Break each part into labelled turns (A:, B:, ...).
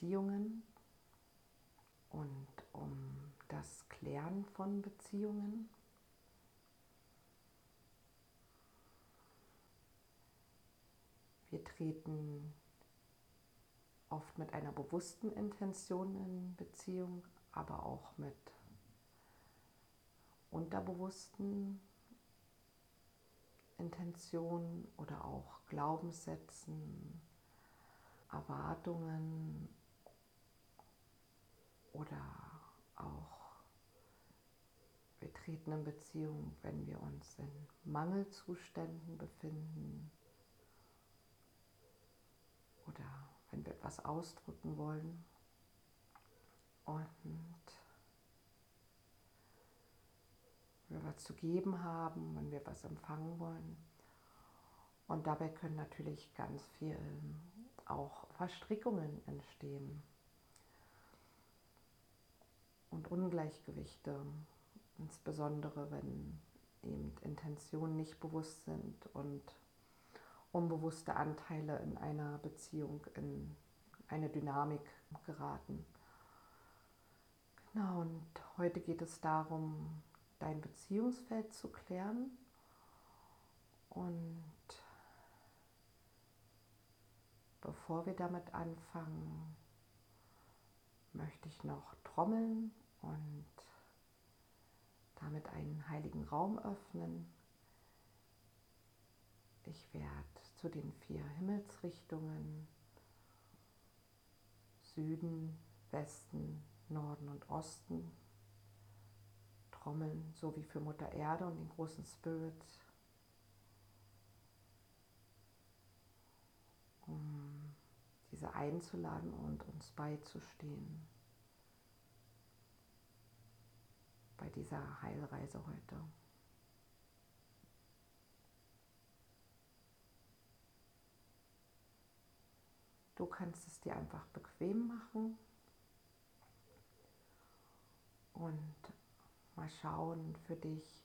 A: Beziehungen und um das Klären von Beziehungen. Wir treten oft mit einer bewussten Intention in Beziehung, aber auch mit unterbewussten Intentionen oder auch Glaubenssätzen, Erwartungen oder auch wir treten in Beziehung, wenn wir uns in Mangelzuständen befinden oder wenn wir etwas ausdrücken wollen. Und wir was zu geben haben, wenn wir was empfangen wollen. Und dabei können natürlich ganz viel auch Verstrickungen entstehen und Ungleichgewichte, insbesondere wenn eben Intentionen nicht bewusst sind und unbewusste Anteile in einer Beziehung in eine Dynamik geraten. Genau, und heute geht es darum, dein Beziehungsfeld zu klären und bevor wir damit anfangen, möchte ich noch trommeln und damit einen heiligen Raum öffnen. Ich werde zu den vier Himmelsrichtungen. Süden, Westen, Norden und Osten. Trommeln, so wie für Mutter Erde und den großen Spirit, um diese einzuladen und uns beizustehen bei dieser Heilreise heute. Du kannst es dir einfach bequem machen und mal schauen für dich,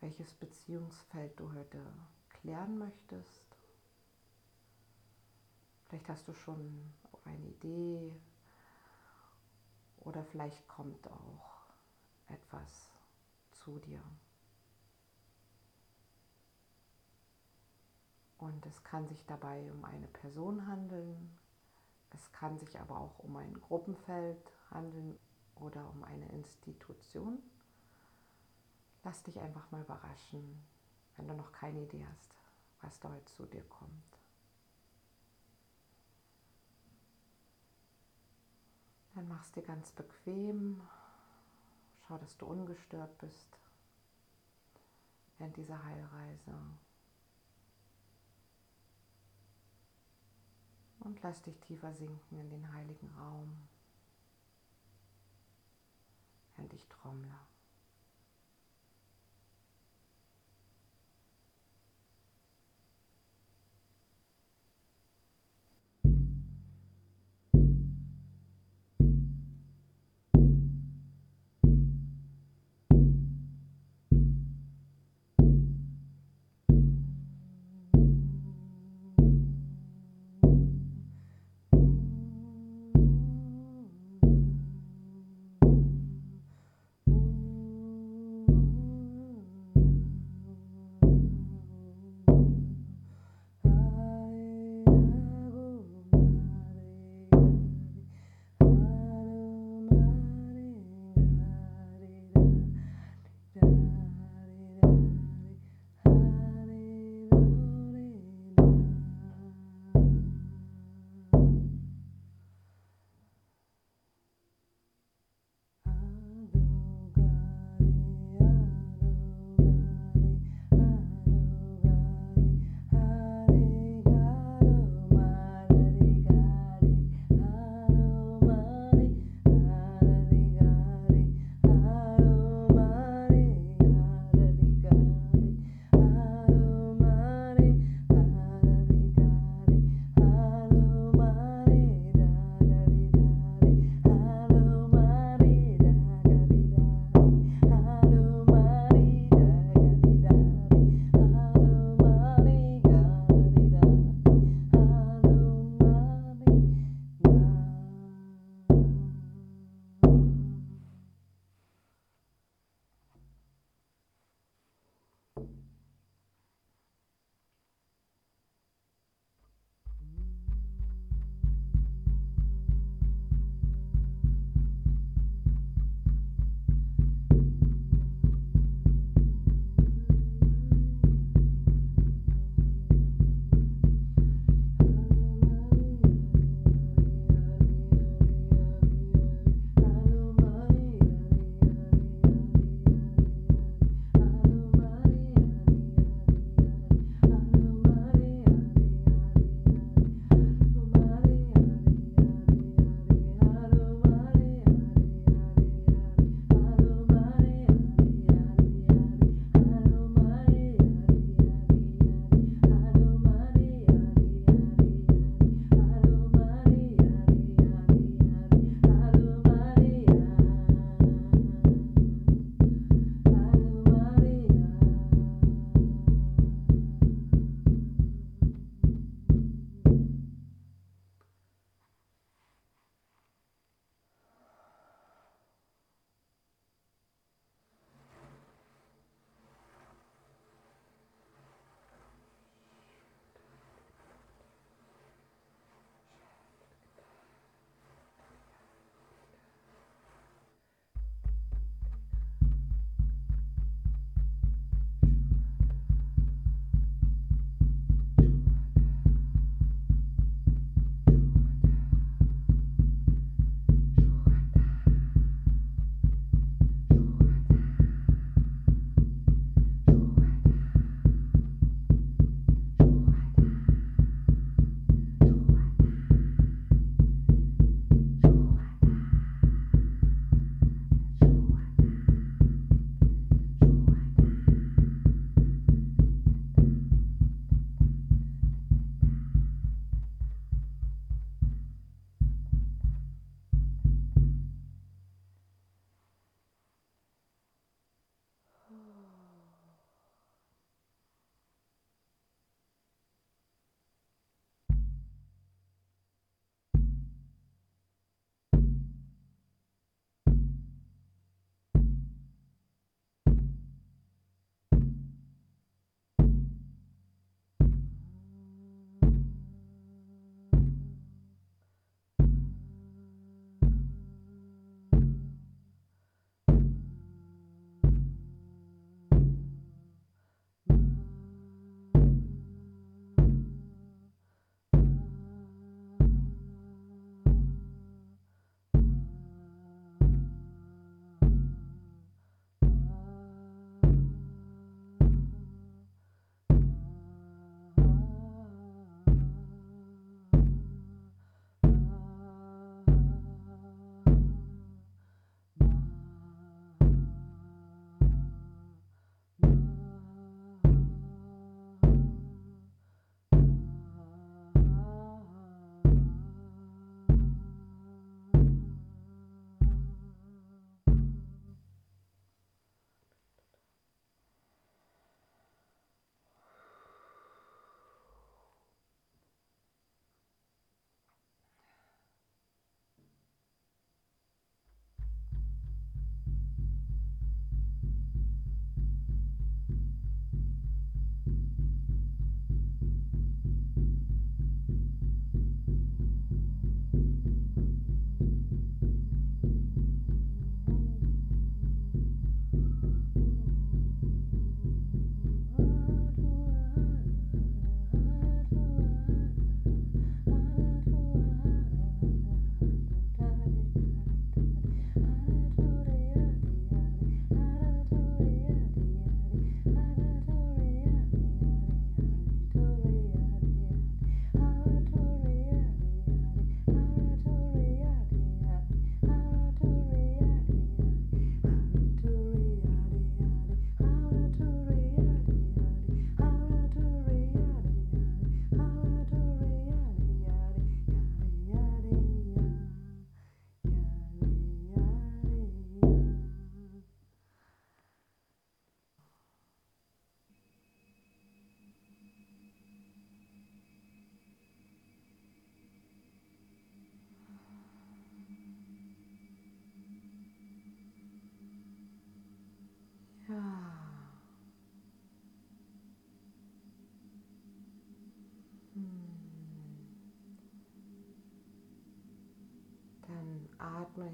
A: welches Beziehungsfeld du heute klären möchtest. Vielleicht hast du schon eine Idee oder vielleicht kommt auch etwas zu dir. Und es kann sich dabei um eine Person handeln, es kann sich aber auch um ein Gruppenfeld handeln oder um eine Institution. Lass dich einfach mal überraschen, wenn du noch keine Idee hast, was da heute zu dir kommt. Dann machst dir ganz bequem. Schau, dass du ungestört bist während dieser Heilreise. Und lass dich tiefer sinken in den heiligen Raum, während ich trommle.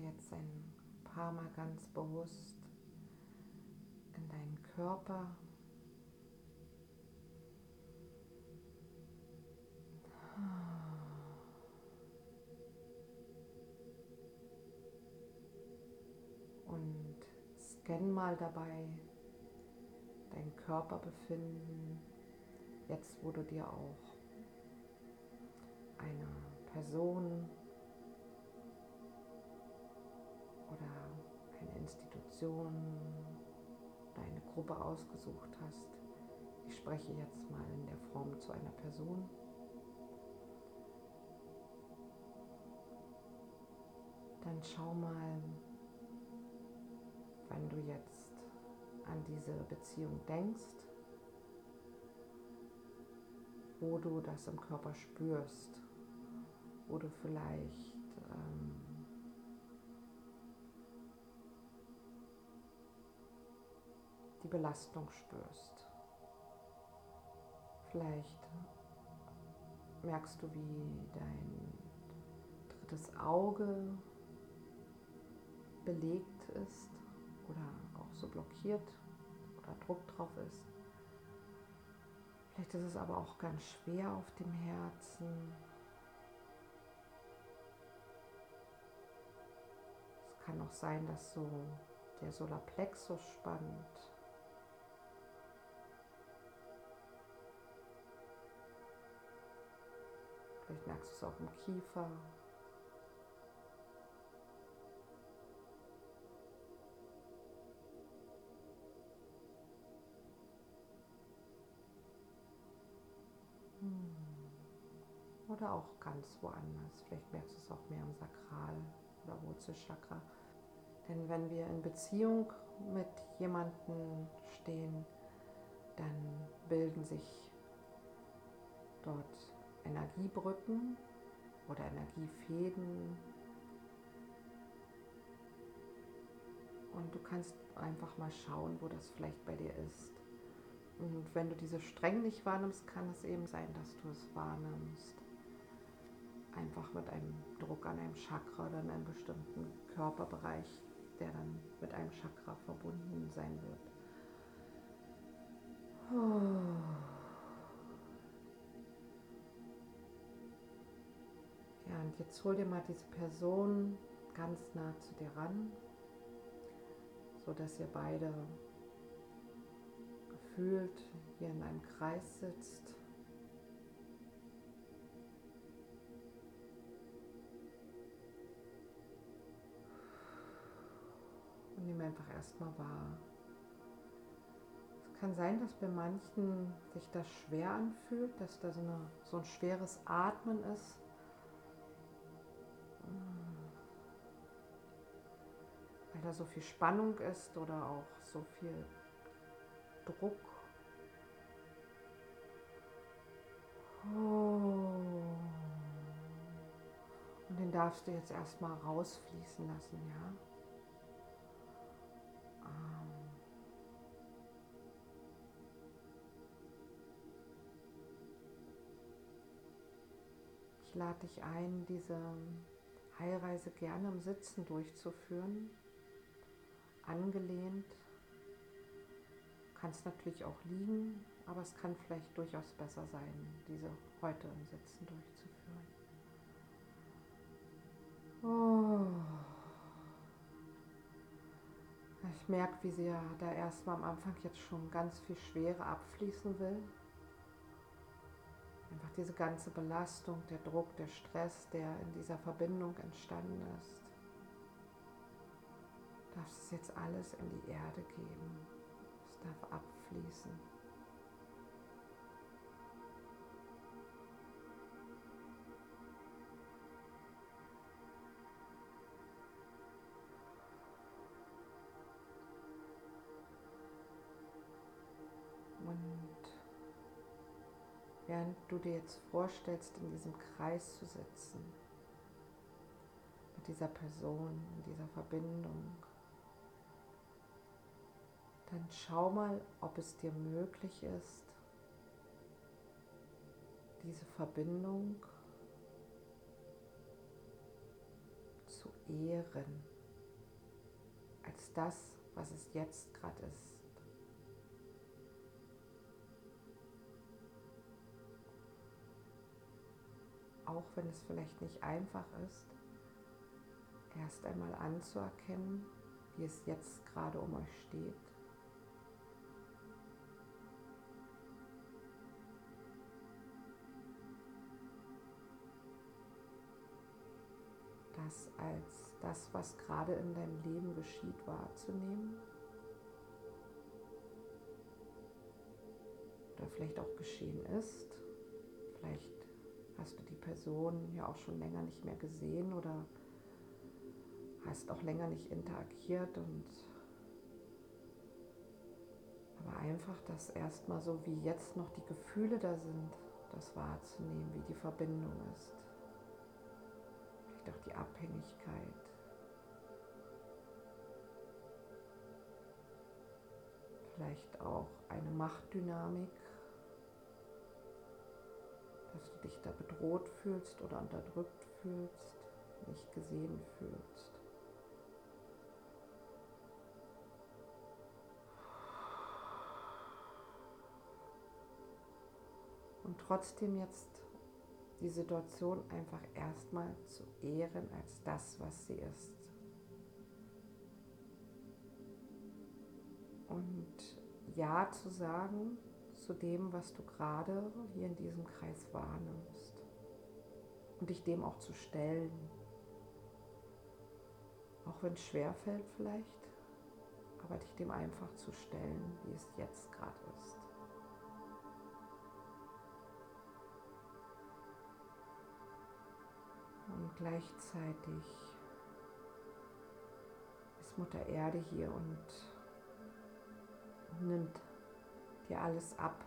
A: Jetzt ein paar Mal ganz bewusst in deinen Körper. Und scan mal dabei dein Körperbefinden, jetzt wo du dir auch eine Person Institution oder eine Gruppe ausgesucht hast. Ich spreche jetzt mal in der Form zu einer Person. Dann schau mal, wenn du jetzt an diese Beziehung denkst, wo du das im Körper spürst, wo du vielleicht die Belastung spürst. Vielleicht merkst du, wie dein drittes Auge belegt ist oder auch so blockiert oder Druck drauf ist. Vielleicht ist es aber auch ganz schwer auf dem Herzen. Es kann auch sein, dass so der Solarplexus spannt. Vielleicht merkst du es auch im Kiefer. Hm. Oder auch ganz woanders. Vielleicht merkst du es auch mehr im Sakral- oder Wurzelchakra. Denn wenn wir in Beziehung mit jemandem stehen, dann bilden sich dort Energiebrücken oder Energiefäden. Und du kannst einfach mal schauen, wo das vielleicht bei dir ist. Und wenn du diese streng nicht wahrnimmst, kann es eben sein, dass du es wahrnimmst. Einfach mit einem Druck an einem Chakra oder in einem bestimmten Körperbereich, der dann mit einem Chakra verbunden sein wird. Oh. Ja, und jetzt hol dir mal diese Person ganz nah zu dir ran, so dass ihr beide gefühlt hier in einem Kreis sitzt. Und nimm einfach erstmal wahr. Es kann sein, dass bei manchen sich das schwer anfühlt, dass da so, eine, so ein schweres Atmen ist. Weil da so viel Spannung ist oder auch so viel Druck. Oh. Und den darfst du jetzt erstmal rausfließen lassen, ja? Ähm. Ich lade dich ein, diese Heilreise gerne im Sitzen durchzuführen angelehnt. Du kannst natürlich auch liegen, aber es kann vielleicht durchaus besser sein, diese heute im Sitzen durchzuführen. Oh. Ich merke, wie sie ja da erstmal am Anfang jetzt schon ganz viel Schwere abfließen will. Einfach diese ganze Belastung, der Druck, der Stress, der in dieser Verbindung entstanden ist darfst es jetzt alles in die Erde geben. Es darf abfließen. Während du dir jetzt vorstellst, in diesem Kreis zu sitzen, mit dieser Person, in dieser Verbindung, dann schau mal, ob es dir möglich ist, diese Verbindung zu ehren als das, was es jetzt gerade ist. Auch wenn es vielleicht nicht einfach ist, erst einmal anzuerkennen, wie es jetzt gerade um euch steht. Das als das, was gerade in deinem Leben geschieht, wahrzunehmen. Oder vielleicht auch geschehen ist. Vielleicht hast du die Person ja auch schon länger nicht mehr gesehen oder hast auch länger nicht interagiert und aber einfach das erstmal so wie jetzt noch die Gefühle da sind, das wahrzunehmen, wie die Verbindung ist. Vielleicht auch die Abhängigkeit. Vielleicht auch eine Machtdynamik, dich da bedroht fühlst oder unterdrückt fühlst, nicht gesehen fühlst. und trotzdem jetzt die Situation einfach erstmal zu ehren als das, was sie ist. Und Ja zu sagen zu dem, was du gerade hier in diesem Kreis wahrnimmst. Und dich dem auch zu stellen. Auch wenn es schwer fällt vielleicht, aber dich dem einfach zu stellen, wie es jetzt gerade ist. Und gleichzeitig ist Mutter Erde hier und nimmt dir alles ab,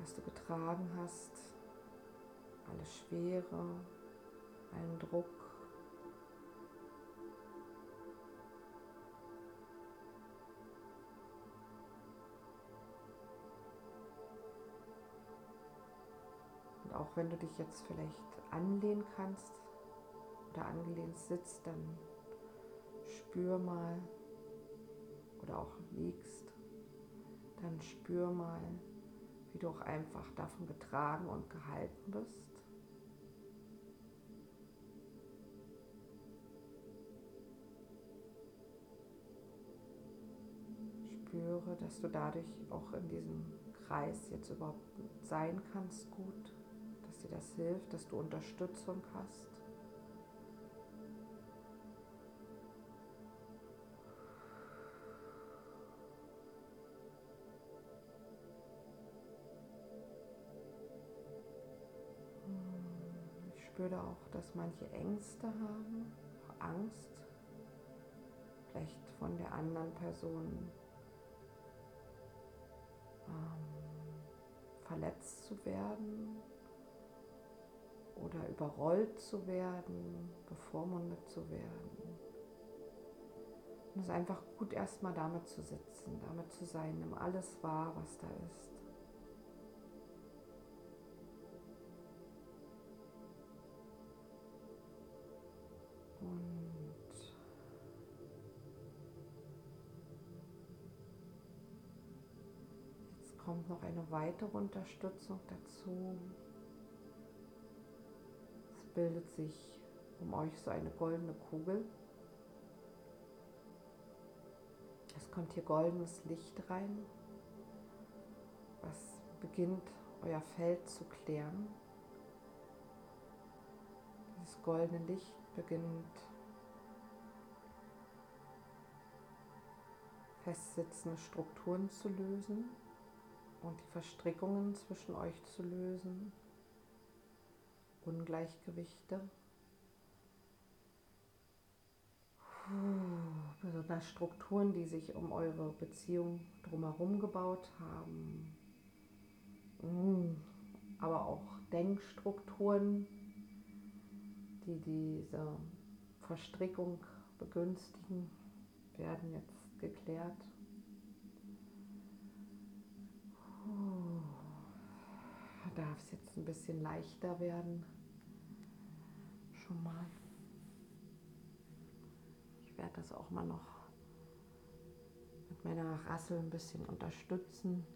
A: was du getragen hast, alle Schwere, allen Druck. Und auch wenn du dich jetzt vielleicht anlehnen kannst oder angelehnt sitzt, dann spür mal oder auch liegst, dann spür mal, wie du auch einfach davon getragen und gehalten bist. Spüre, dass du dadurch auch in diesem Kreis jetzt überhaupt sein kannst gut dass dir das hilft, dass du Unterstützung hast. Spüre auch, dass manche Ängste haben, Angst, vielleicht von der anderen Person ähm, verletzt zu werden oder überrollt zu werden, bevormundet zu werden. Und es ist einfach gut, erstmal damit zu sitzen, damit zu sein, nimm alles wahr, was da ist. Kommt noch eine weitere Unterstützung dazu bildet sich um euch so eine goldene Kugel. Es kommt hier goldenes Licht rein, was beginnt euer Feld zu klären. Dieses goldene Licht beginnt festsitzende Strukturen zu lösen und die Verstrickungen zwischen euch zu lösen. Ungleichgewichte. Besonders Strukturen, die sich um eure Beziehung drumherum gebaut haben. Mm, aber auch Denkstrukturen, die diese Verstrickung begünstigen, werden jetzt geklärt. Da darf es jetzt ein bisschen leichter werden schon mal. das auch mal noch mit meiner Rassel ein bisschen unterstützen,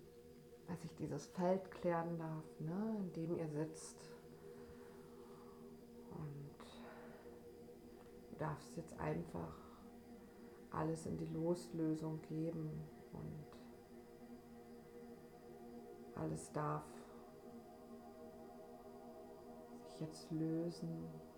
A: dass ich dieses Feld klären darf, ne, in dem ihr sitzt. Und du darfst jetzt einfach alles in die Loslösung geben und alles darf sich jetzt lösen.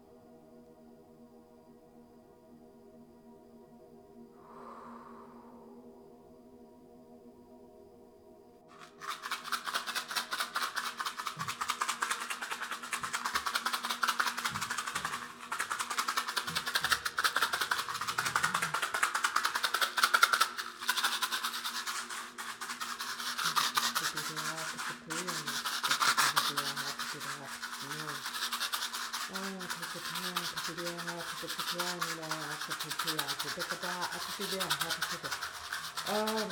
A: себя, отпусти. А,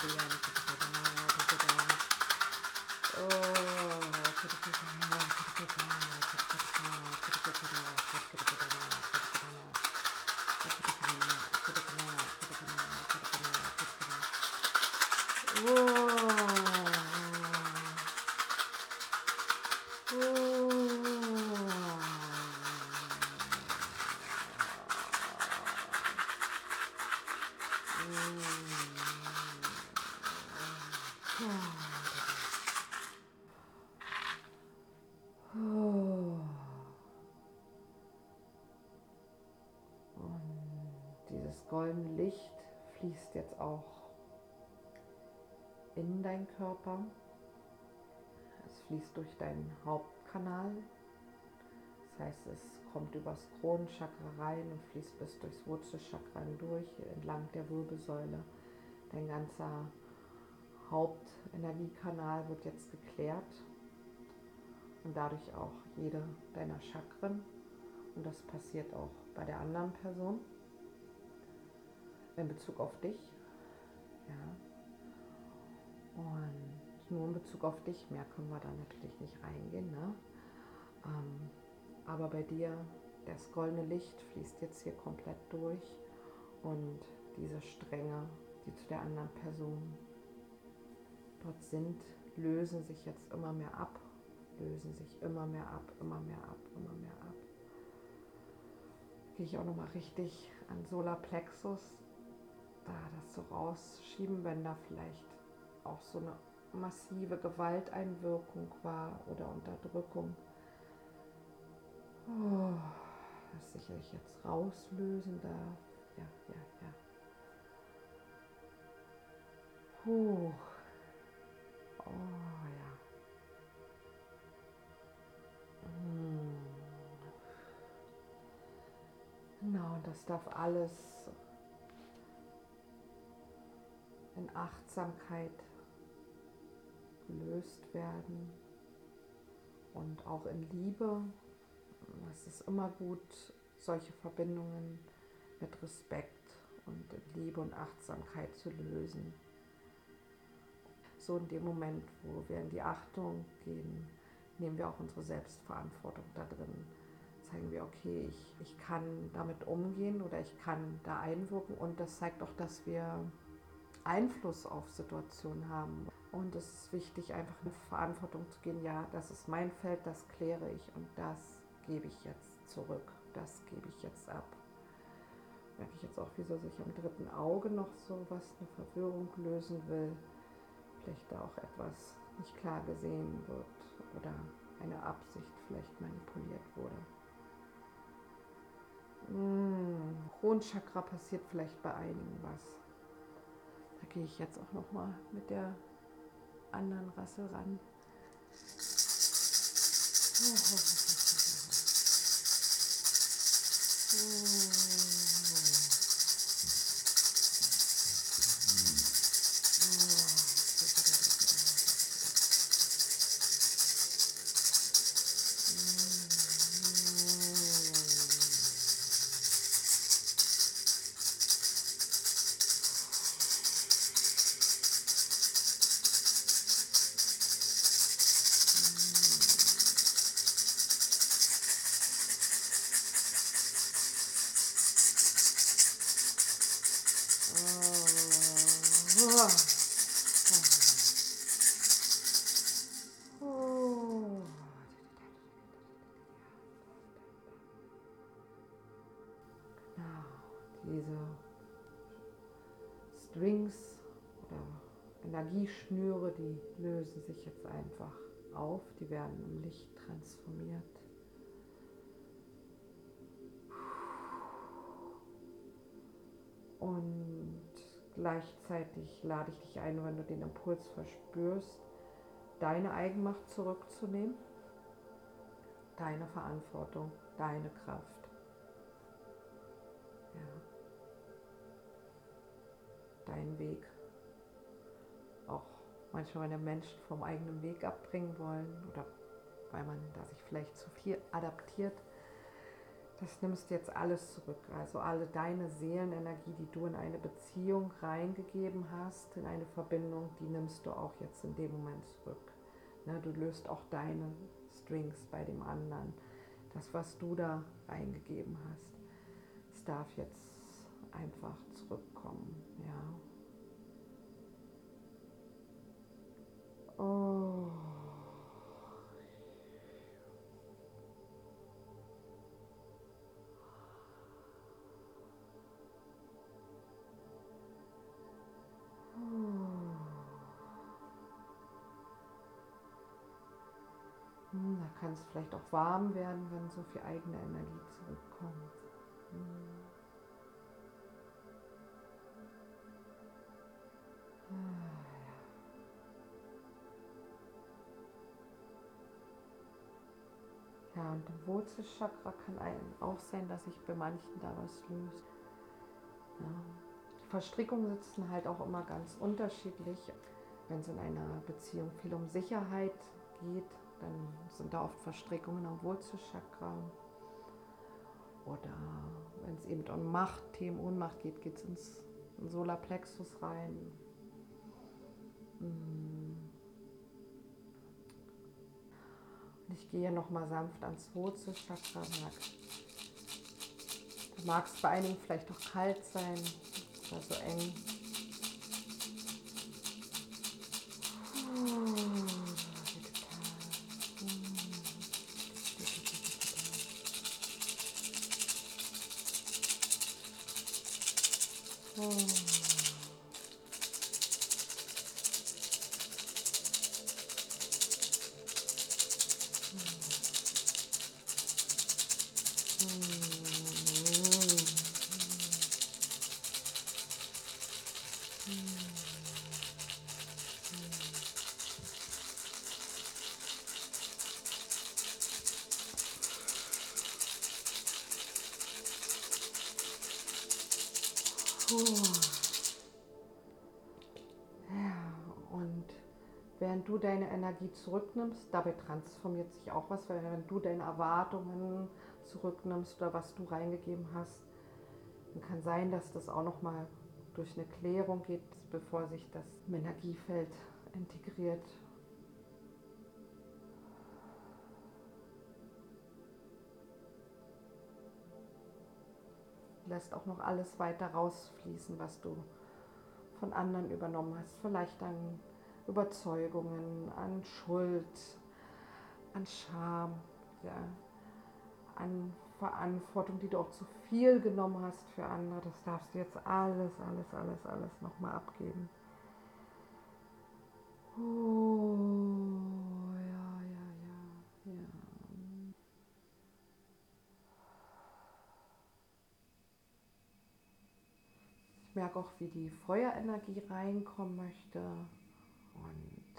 A: Thank you. Es durch deinen Hauptkanal. Das heißt, es kommt übers Kronenchakra rein und fließt bis durchs Wurzelchakra durch, entlang der Wirbelsäule. Dein ganzer Hauptenergiekanal wird jetzt geklärt und dadurch auch jede deiner Chakren. Und das passiert auch bei der anderen Person in Bezug auf dich. Ja. Und nur in Bezug auf dich, mehr können wir da natürlich nicht reingehen. Ne? Ähm, aber bei dir, das goldene Licht fließt jetzt hier komplett durch und diese Stränge, die zu der anderen Person dort sind, lösen sich jetzt immer mehr ab, lösen sich immer mehr ab, immer mehr ab, immer mehr ab. Gehe ich auch nochmal richtig an Solarplexus da das so rausschieben, wenn da vielleicht auch so eine massive Gewalteinwirkung war oder Unterdrückung. Oh, das sicherlich jetzt rauslösen darf. Ja, ja, ja. Puh. Oh ja. Hm. Genau, das darf alles in Achtsamkeit gelöst werden und auch in Liebe. Es ist immer gut, solche Verbindungen mit Respekt und in Liebe und Achtsamkeit zu lösen. So in dem Moment, wo wir in die Achtung gehen, nehmen wir auch unsere Selbstverantwortung da drin. Zeigen wir, okay, ich, ich kann damit umgehen oder ich kann da einwirken und das zeigt auch, dass wir Einfluss auf Situationen haben. Und es ist wichtig, einfach in Verantwortung zu gehen, ja, das ist mein Feld, das kläre ich und das gebe ich jetzt zurück, das gebe ich jetzt ab. Merke ich jetzt auch, wieso sich am dritten Auge noch so was, eine Verwirrung lösen will, vielleicht da auch etwas nicht klar gesehen wird oder eine Absicht vielleicht manipuliert wurde. Hm, Kronchakra passiert vielleicht bei einigen was gehe ich jetzt auch noch mal mit der anderen Rasse ran. Oh. Einfach auf, die werden im Licht transformiert. Und gleichzeitig lade ich dich ein, wenn du den Impuls verspürst, deine Eigenmacht zurückzunehmen, deine Verantwortung, deine Kraft. Ja. Dein Weg. Manchmal, wenn Menschen vom eigenen Weg abbringen wollen oder weil man da sich vielleicht zu viel adaptiert, das nimmst du jetzt alles zurück. Also alle deine Seelenenergie, die du in eine Beziehung reingegeben hast, in eine Verbindung, die nimmst du auch jetzt in dem Moment zurück. Ne, du löst auch deine Strings bei dem anderen. Das, was du da reingegeben hast, es darf jetzt einfach zurückkommen. Ja. Oh. Hm, da kann es vielleicht auch warm werden, wenn so viel eigene Energie zurückkommt. Und im Wurzelchakra kann einem auch sein, dass sich bei manchen da was löst. Ja. Verstrickungen sitzen halt auch immer ganz unterschiedlich. Wenn es in einer Beziehung viel um Sicherheit geht, dann sind da oft Verstrickungen am Wurzelchakra. Oder wenn es eben um Macht, Themen Ohnmacht geht, geht es ins Solarplexus rein. Und ich gehe noch mal sanft ans Wurzelchakra. Da mag es bei einigen vielleicht auch kalt sein oder so eng. Ja, Energie zurücknimmst, dabei transformiert sich auch was, weil wenn du deine Erwartungen zurücknimmst oder was du reingegeben hast, dann kann sein, dass das auch noch mal durch eine Klärung geht, bevor sich das im Energiefeld integriert lässt auch noch alles weiter rausfließen, was du von anderen übernommen hast. Vielleicht an Überzeugungen, an Schuld, an Scham, ja, an Verantwortung, die du auch zu viel genommen hast für andere. Das darfst du jetzt alles, alles, alles, alles nochmal abgeben. Oh. merke auch, wie die Feuerenergie reinkommen möchte. Und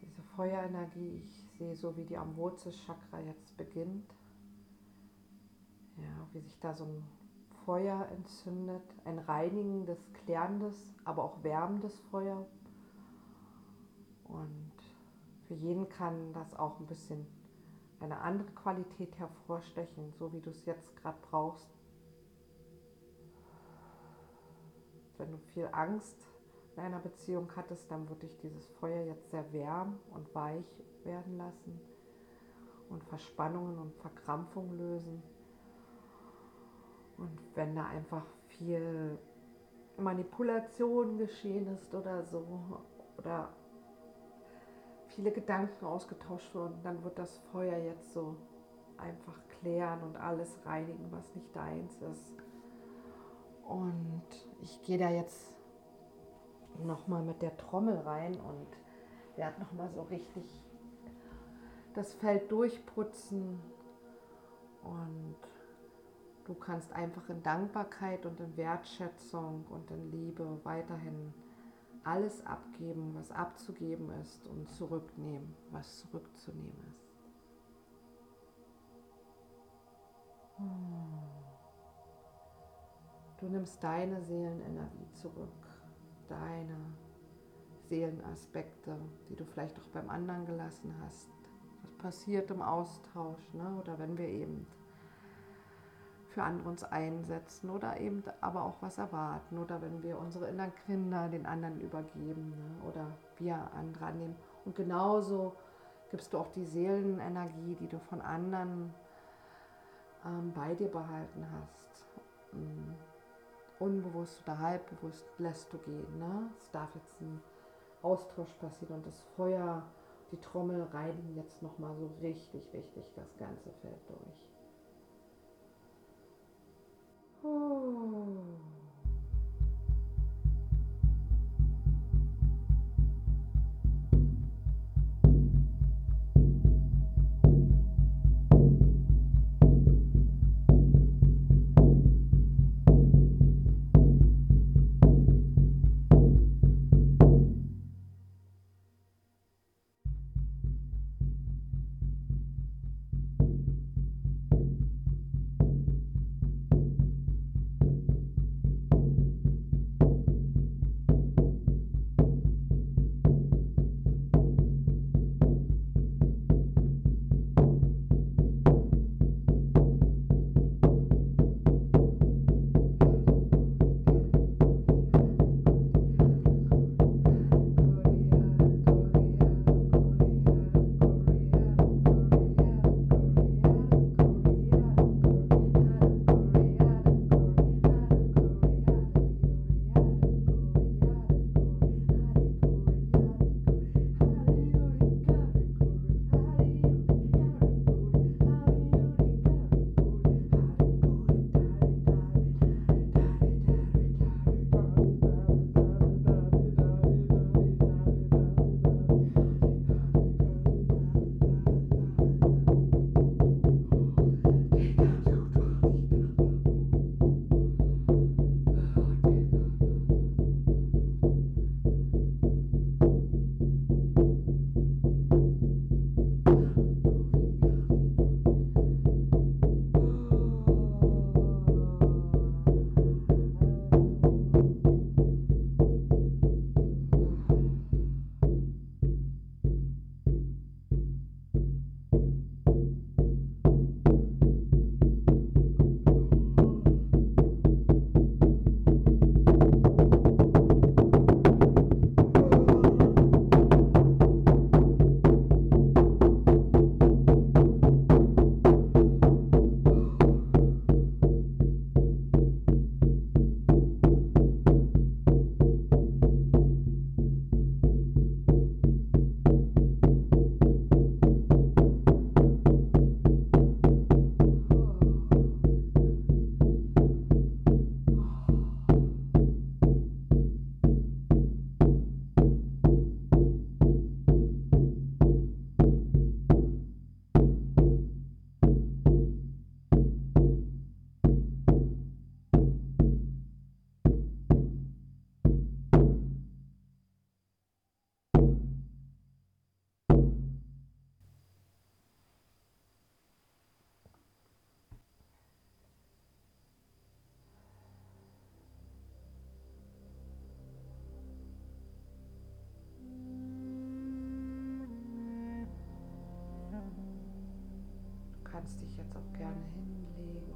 A: diese Feuerenergie, ich sehe so, wie die am Wurzelchakra jetzt beginnt. Ja, wie sich da so ein Feuer entzündet, ein reinigendes, klärendes, aber auch wärmendes Feuer. Und für jeden kann das auch ein bisschen eine andere Qualität hervorstechen, so wie du es jetzt gerade brauchst. Wenn du viel Angst in einer Beziehung hattest, dann würde ich dieses Feuer jetzt sehr wärm und weich werden lassen und Verspannungen und Verkrampfung lösen. Und wenn da einfach viel Manipulation geschehen ist oder so, oder viele Gedanken ausgetauscht wurden, dann wird das Feuer jetzt so einfach klären und alles reinigen, was nicht deins ist. Und ich gehe da jetzt nochmal mit der Trommel rein und werde nochmal so richtig das Feld durchputzen und du kannst einfach in Dankbarkeit und in Wertschätzung und in Liebe weiterhin alles abgeben, was abzugeben ist und zurücknehmen, was zurückzunehmen ist. Hm. Du nimmst deine Seelenenergie zurück, deine Seelenaspekte, die du vielleicht auch beim anderen gelassen hast. Was passiert im Austausch ne? oder wenn wir eben für andere uns einsetzen oder eben aber auch was erwarten oder wenn wir unsere inneren Kinder den anderen übergeben ne? oder wir andere annehmen. Und genauso gibst du auch die Seelenenergie, die du von anderen ähm, bei dir behalten hast. Mhm. Unbewusst oder halbbewusst lässt du gehen. Ne? Es darf jetzt ein Austausch passieren und das Feuer, die Trommel reinigen jetzt nochmal so richtig, richtig das ganze Feld durch. Kannst dich jetzt auch gerne hinlegen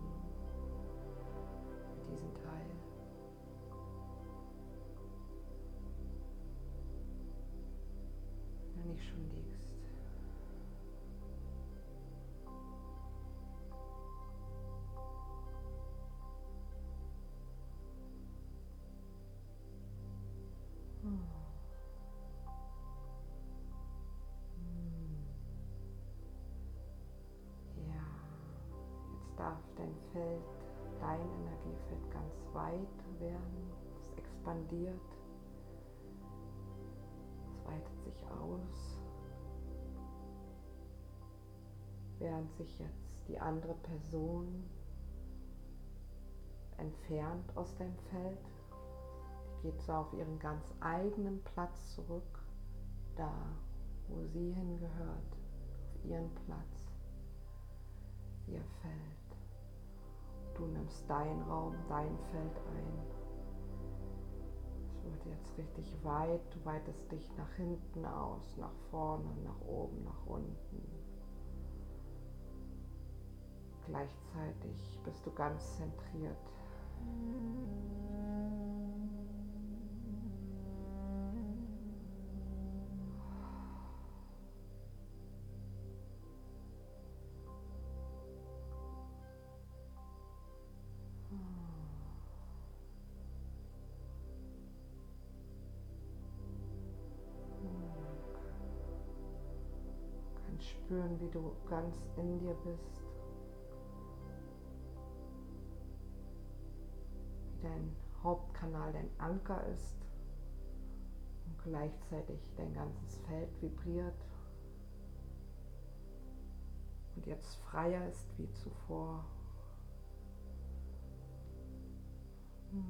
A: darf dein Feld, dein Energiefeld ganz weit werden. Es expandiert. Es weitet sich aus. Während sich jetzt die andere Person entfernt aus deinem Feld. Die geht so auf ihren ganz eigenen Platz zurück, da wo sie hingehört, auf ihren Platz, ihr Feld. Du nimmst deinen Raum, dein Feld ein. Es wird jetzt richtig weit, du weitest dich nach hinten aus, nach vorne, nach oben, nach unten. Gleichzeitig bist du ganz zentriert spüren, wie du ganz in dir bist. dein Hauptkanal dein Anker ist und gleichzeitig dein ganzes Feld vibriert und jetzt freier ist wie zuvor. Hm,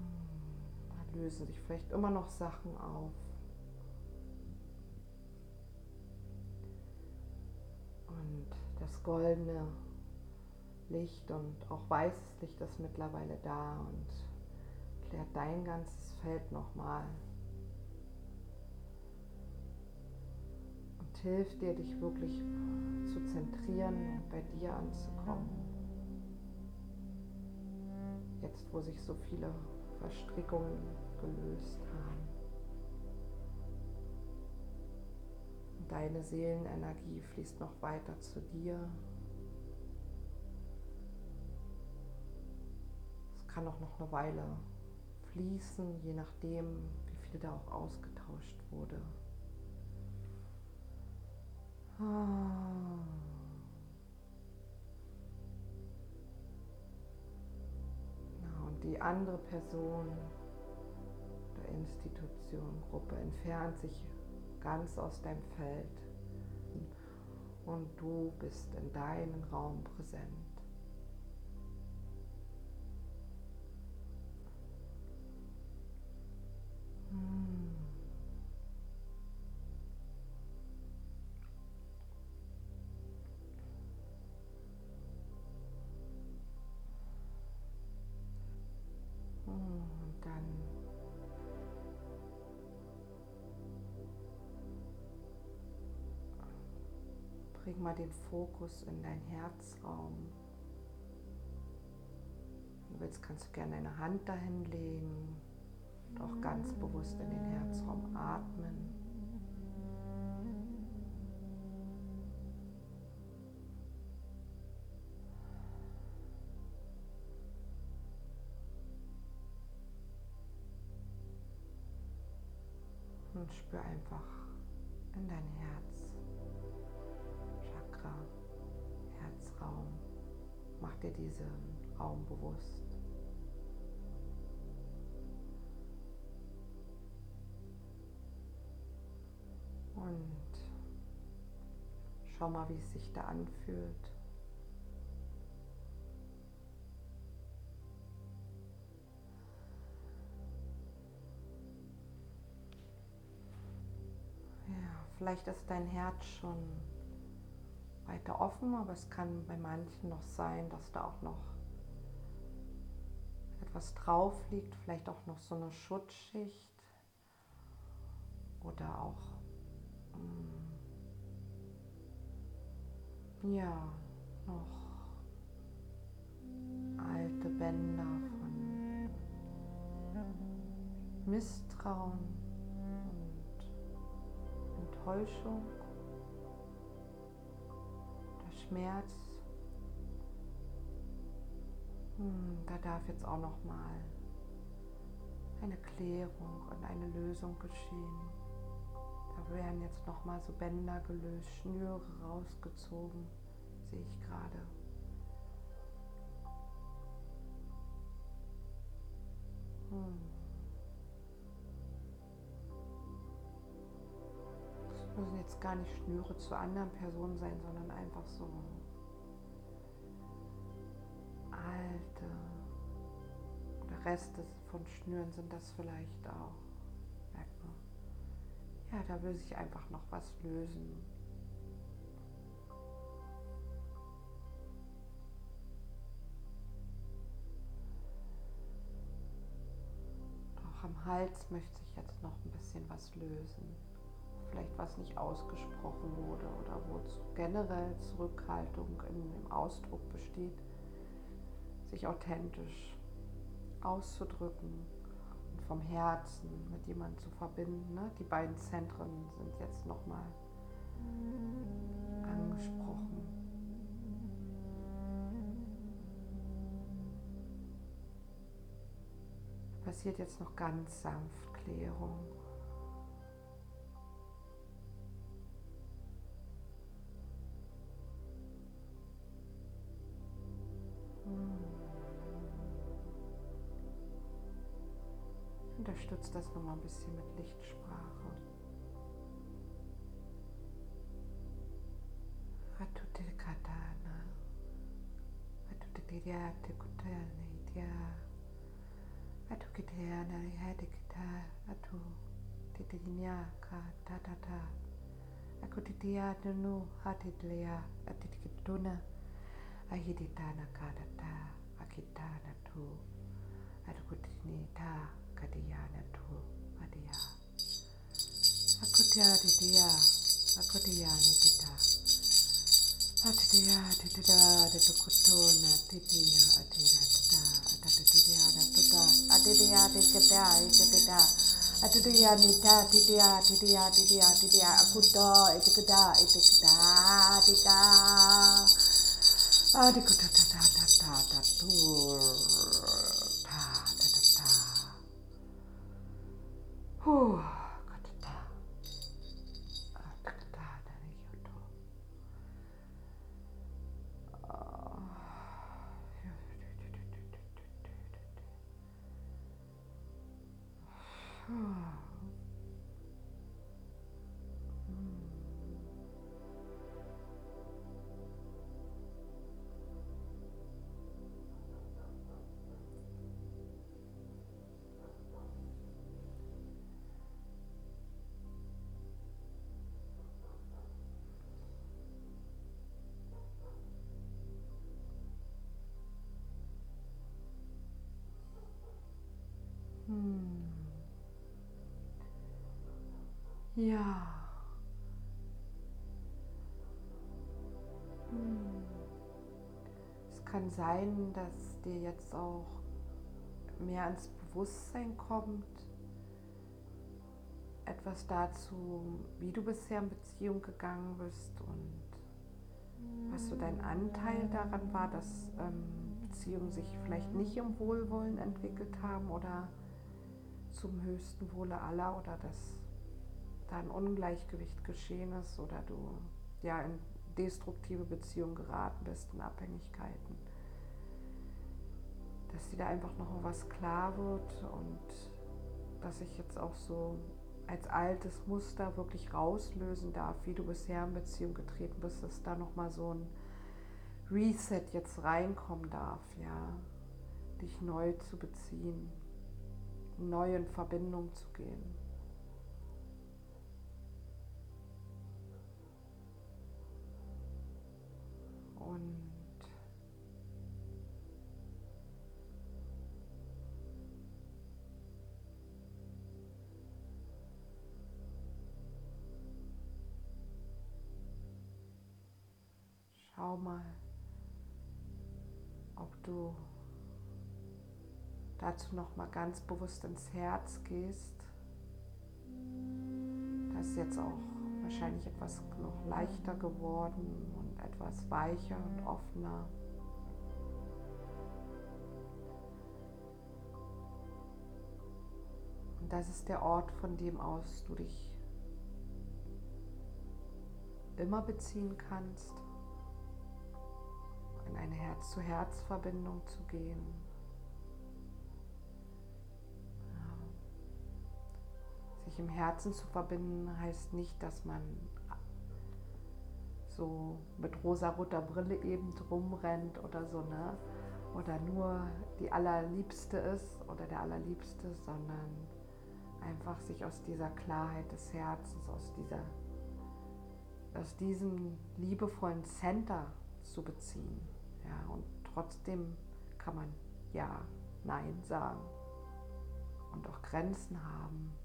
A: da lösen sich vielleicht immer noch Sachen auf. Und das goldene Licht und auch weißes Licht ist mittlerweile da und klärt dein ganzes Feld nochmal und hilft dir, dich wirklich zu zentrieren und bei dir anzukommen. Jetzt, wo sich so viele Verstrickungen gelöst haben. Deine Seelenenergie fließt noch weiter zu dir. Es kann auch noch eine Weile fließen, je nachdem, wie viel da auch ausgetauscht wurde. Ah. und die andere Person oder Institution, Gruppe entfernt sich ganz aus deinem Feld und du bist in deinem Raum präsent. Und bring mal den Fokus in dein Herzraum. Wenn du willst, kannst du gerne eine Hand dahin legen und auch ganz bewusst in den Herzraum atmen. Und spür einfach in dein Herz, Herzraum. Mach dir diesen Raum bewusst. Und schau mal, wie es sich da anfühlt. Ja, vielleicht ist dein Herz schon weiter offen, aber es kann bei manchen noch sein, dass da auch noch etwas drauf liegt, vielleicht auch noch so eine Schutzschicht oder auch ja, noch alte Bänder von Misstrauen und Enttäuschung, Schmerz, hm, da darf jetzt auch noch mal eine Klärung und eine Lösung geschehen. Da werden jetzt noch mal so Bänder gelöst, Schnüre rausgezogen, sehe ich gerade. Hm. Müssen jetzt gar nicht Schnüre zu anderen Personen sein, sondern einfach so alte oder Reste von Schnüren sind das vielleicht auch. Merkt man. Ja, da will sich einfach noch was lösen. Auch am Hals möchte sich jetzt noch ein bisschen was lösen. Vielleicht was nicht ausgesprochen wurde oder wo generell Zurückhaltung im Ausdruck besteht, sich authentisch auszudrücken und vom Herzen mit jemandem zu verbinden. Ne? Die beiden Zentren sind jetzt nochmal angesprochen. Passiert jetzt noch ganz sanft Klärung. Unterstützt das nochmal ein bisschen mit Lichtsprache. Atutilkatana, atutiliate kutelne idia, atukiteana ihadikita, atu titilinyaka tatata, akutitiana nu hatidlea atitikituna, ahiditana kadata, akitana tu, atukutinita, Akadiya Natu Adiya Akutiya Didiya Akutiya Nidita Atidiya Didida Didukutu Natidiya Adira Dida Atadidiya Natuda Adidiya Dikita Ikitida Atidiya Nita Didiya Didiya Didiya Didiya Akuto Itikida Itikida Adika Adikutada Hm. Ja. Hm. Es kann sein, dass dir jetzt auch mehr ins Bewusstsein kommt, etwas dazu, wie du bisher in Beziehung gegangen bist und was so dein Anteil daran war, dass ähm, Beziehungen sich vielleicht nicht im Wohlwollen entwickelt haben oder zum höchsten Wohle aller oder dass da ein Ungleichgewicht geschehen ist oder du ja in destruktive Beziehungen geraten bist, in Abhängigkeiten. Dass dir da einfach noch was klar wird und dass ich jetzt auch so als altes Muster wirklich rauslösen darf, wie du bisher in Beziehung getreten bist, dass da nochmal so ein Reset jetzt reinkommen darf, ja, dich neu zu beziehen neu in Verbindung zu gehen. Und schau mal, ob du dazu noch mal ganz bewusst ins Herz gehst. Das ist jetzt auch wahrscheinlich etwas noch leichter geworden und etwas weicher und offener. Und das ist der Ort, von dem aus du dich immer beziehen kannst, in eine Herz-zu-Herz-Verbindung zu gehen Sich im Herzen zu verbinden heißt nicht, dass man so mit rosa-roter Brille eben rumrennt oder so, ne? Oder nur die Allerliebste ist oder der Allerliebste, sondern einfach sich aus dieser Klarheit des Herzens, aus, dieser, aus diesem liebevollen Center zu beziehen. Ja, und trotzdem kann man Ja, Nein sagen und auch Grenzen haben.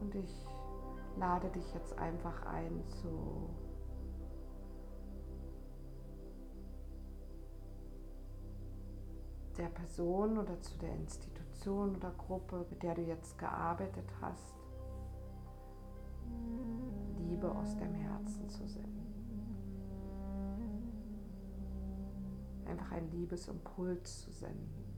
A: Und ich lade dich jetzt einfach ein zu der Person oder zu der Institution oder Gruppe, mit der du jetzt gearbeitet hast, Liebe aus dem Herzen zu senden. Einfach ein Liebesimpuls zu senden.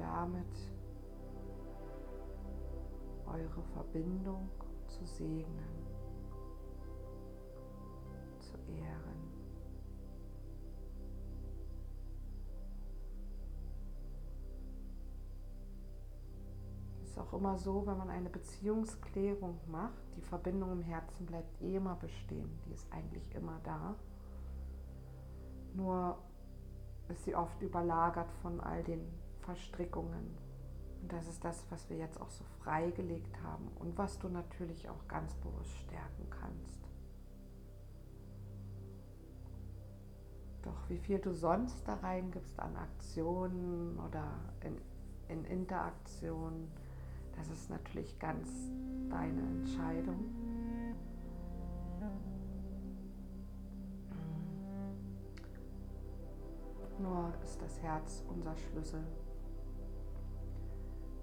A: Damit eure Verbindung zu segnen, zu ehren. Ist auch immer so, wenn man eine Beziehungsklärung macht, die Verbindung im Herzen bleibt eh immer bestehen, die ist eigentlich immer da. Nur ist sie oft überlagert von all den Verstrickungen, und das ist das, was wir jetzt auch so freigelegt haben und was du natürlich auch ganz bewusst stärken kannst. Doch wie viel du sonst da reingibst an Aktionen oder in, in Interaktion, das ist natürlich ganz deine Entscheidung. Nur ist das Herz unser Schlüssel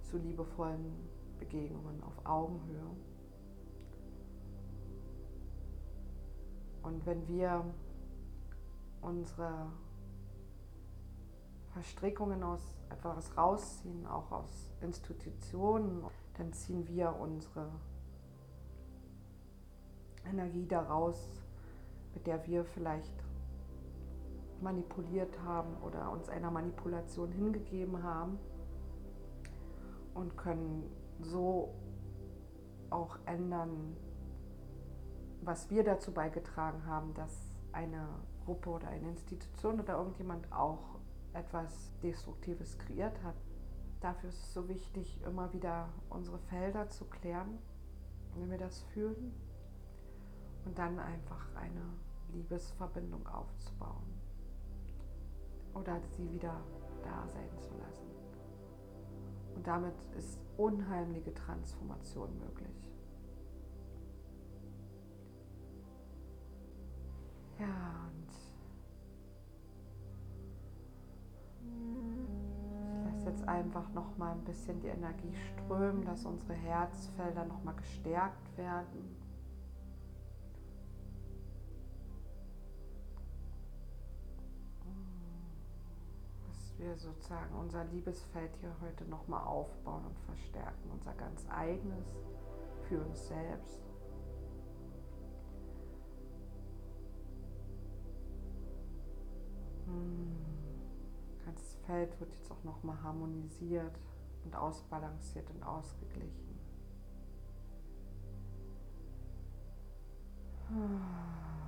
A: zu liebevollen Begegnungen auf Augenhöhe. Und wenn wir unsere Verstrickungen aus etwas rausziehen, auch aus Institutionen, dann ziehen wir unsere Energie daraus, mit der wir vielleicht manipuliert haben oder uns einer Manipulation hingegeben haben und können so auch ändern, was wir dazu beigetragen haben, dass eine Gruppe oder eine Institution oder irgendjemand auch etwas Destruktives kreiert hat. Dafür ist es so wichtig, immer wieder unsere Felder zu klären, wenn wir das fühlen, und dann einfach eine Liebesverbindung aufzubauen oder sie wieder da sein zu lassen. Und damit ist unheimliche Transformation möglich. Ja, und ich lasse jetzt einfach noch mal ein bisschen die Energie strömen, dass unsere Herzfelder noch mal gestärkt werden. Wir sozusagen unser Liebesfeld hier heute nochmal aufbauen und verstärken, unser ganz eigenes für uns selbst. Hm. Das Feld wird jetzt auch nochmal harmonisiert und ausbalanciert und ausgeglichen. Ah.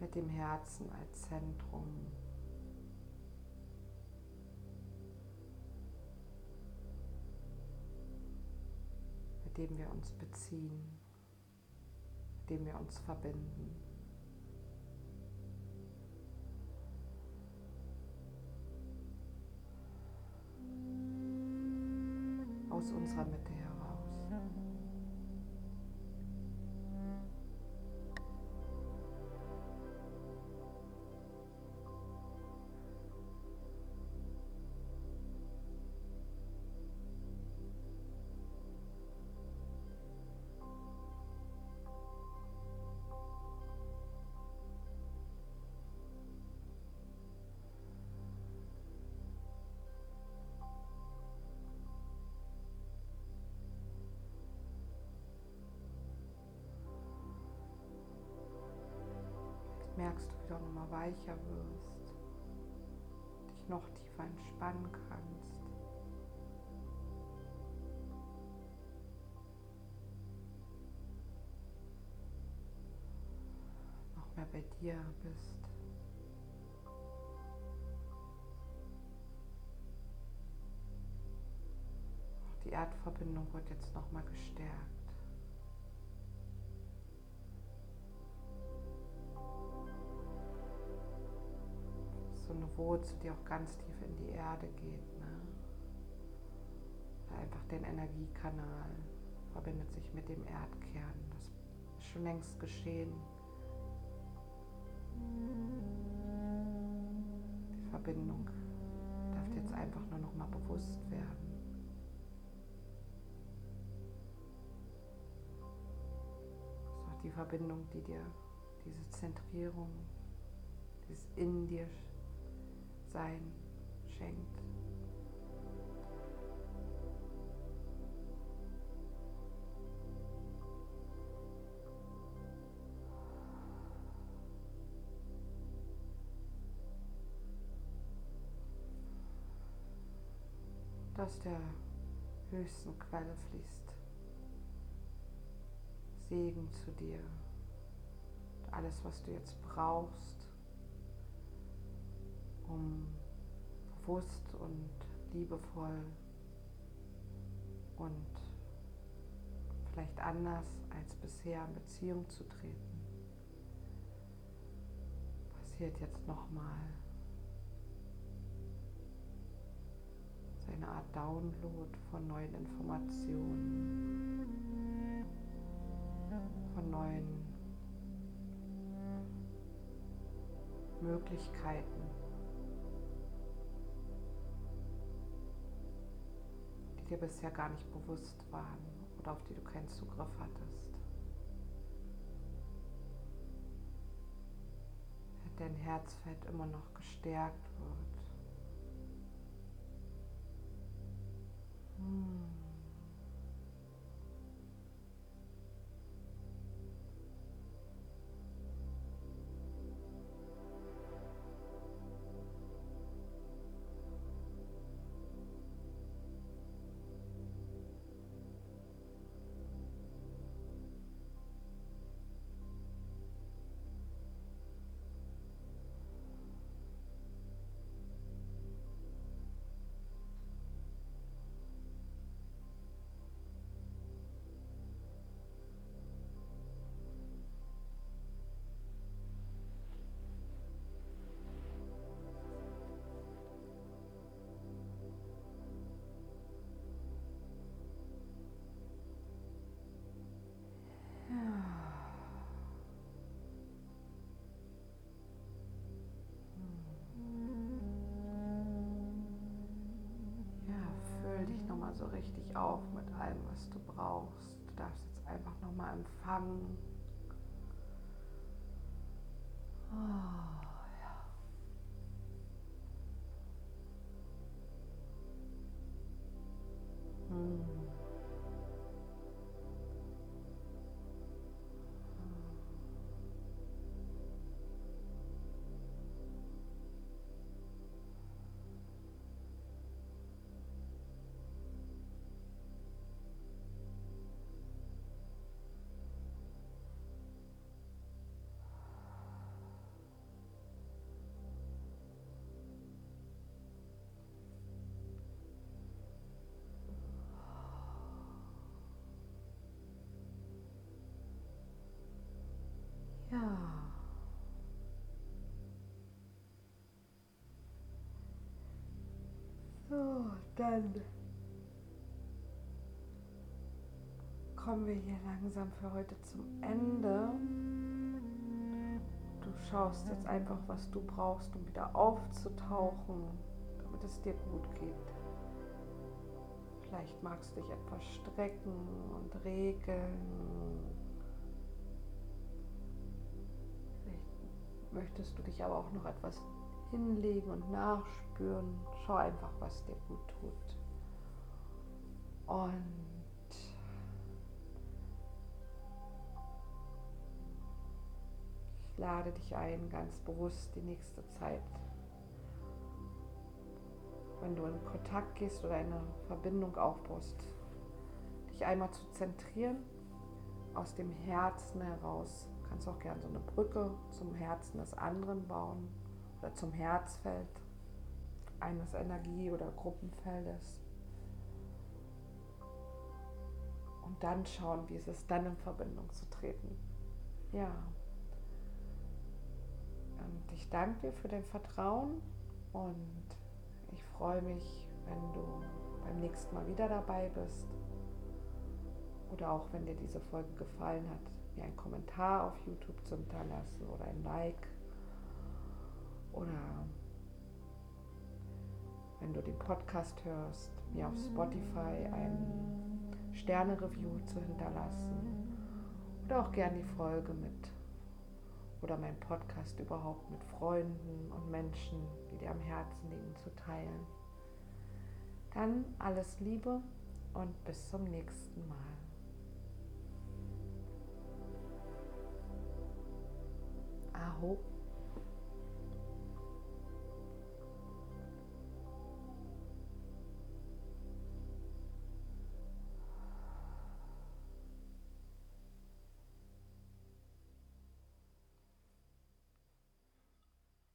A: Mit dem Herzen als Zentrum. mit dem wir uns beziehen, mit dem wir uns verbinden. Aus unserer Mitte du auch nochmal weicher wirst, dich noch tiefer entspannen kannst. Noch mehr bei dir bist. Die Erdverbindung wird jetzt nochmal gestärkt. Wurzel, die auch ganz tief in die Erde geht. Ne? Einfach den Energiekanal verbindet sich mit dem Erdkern. Das ist schon längst geschehen. Die Verbindung darf jetzt einfach nur noch mal bewusst werden. die Verbindung, die dir diese Zentrierung, dieses in dir Sein schenkt. Aus der höchsten Quelle fließt Segen zu dir. Alles, was du jetzt brauchst, um bewusst und liebevoll und vielleicht anders als bisher in Beziehung zu treten, passiert jetzt nochmal. So eine Art Download von neuen Informationen. Von neuen Möglichkeiten, dir bisher gar nicht bewusst waren oder auf die du keinen Zugriff hattest. Dein Herzfeld immer noch gestärkt wird. Hm. So richtig auf mit allem, was du brauchst. Du darfst jetzt einfach nochmal empfangen. Ja. So, dann kommen wir hier langsam für heute zum Ende. Du schaust jetzt einfach, was du brauchst, um wieder aufzutauchen, damit es dir gut geht. Vielleicht magst du dich etwas strecken und regeln möchtest du dich aber auch noch etwas hinlegen und nachspüren. Schau einfach, was dir gut tut. Und ich lade dich ein, ganz bewusst die nächste Zeit, wenn du in Kontakt gehst oder eine Verbindung aufbaust, dich einmal zu zentrieren, aus dem Herzen heraus. Kannst auch gerne so eine Brücke zum Herzen des anderen bauen oder zum Herzfeld eines Energie- oder Gruppenfeldes. Und dann schauen, wie es ist, dann in Verbindung zu treten. Ja. Und ich danke dir für dein Vertrauen und ich freue mich, wenn du beim nächsten Mal wieder dabei bist. Oder auch wenn dir diese Folge gefallen hat, mir einen Kommentar auf YouTube zu hinterlassen oder ein Like. Oder wenn du den Podcast hörst, mir auf Spotify ein Sterne-Review zu hinterlassen. Oder auch gern die Folge mit oder mein Podcast überhaupt mit Freunden und Menschen, die dir am Herzen liegen, zu teilen. Dann alles Liebe und bis zum nächsten Mal. a roupa.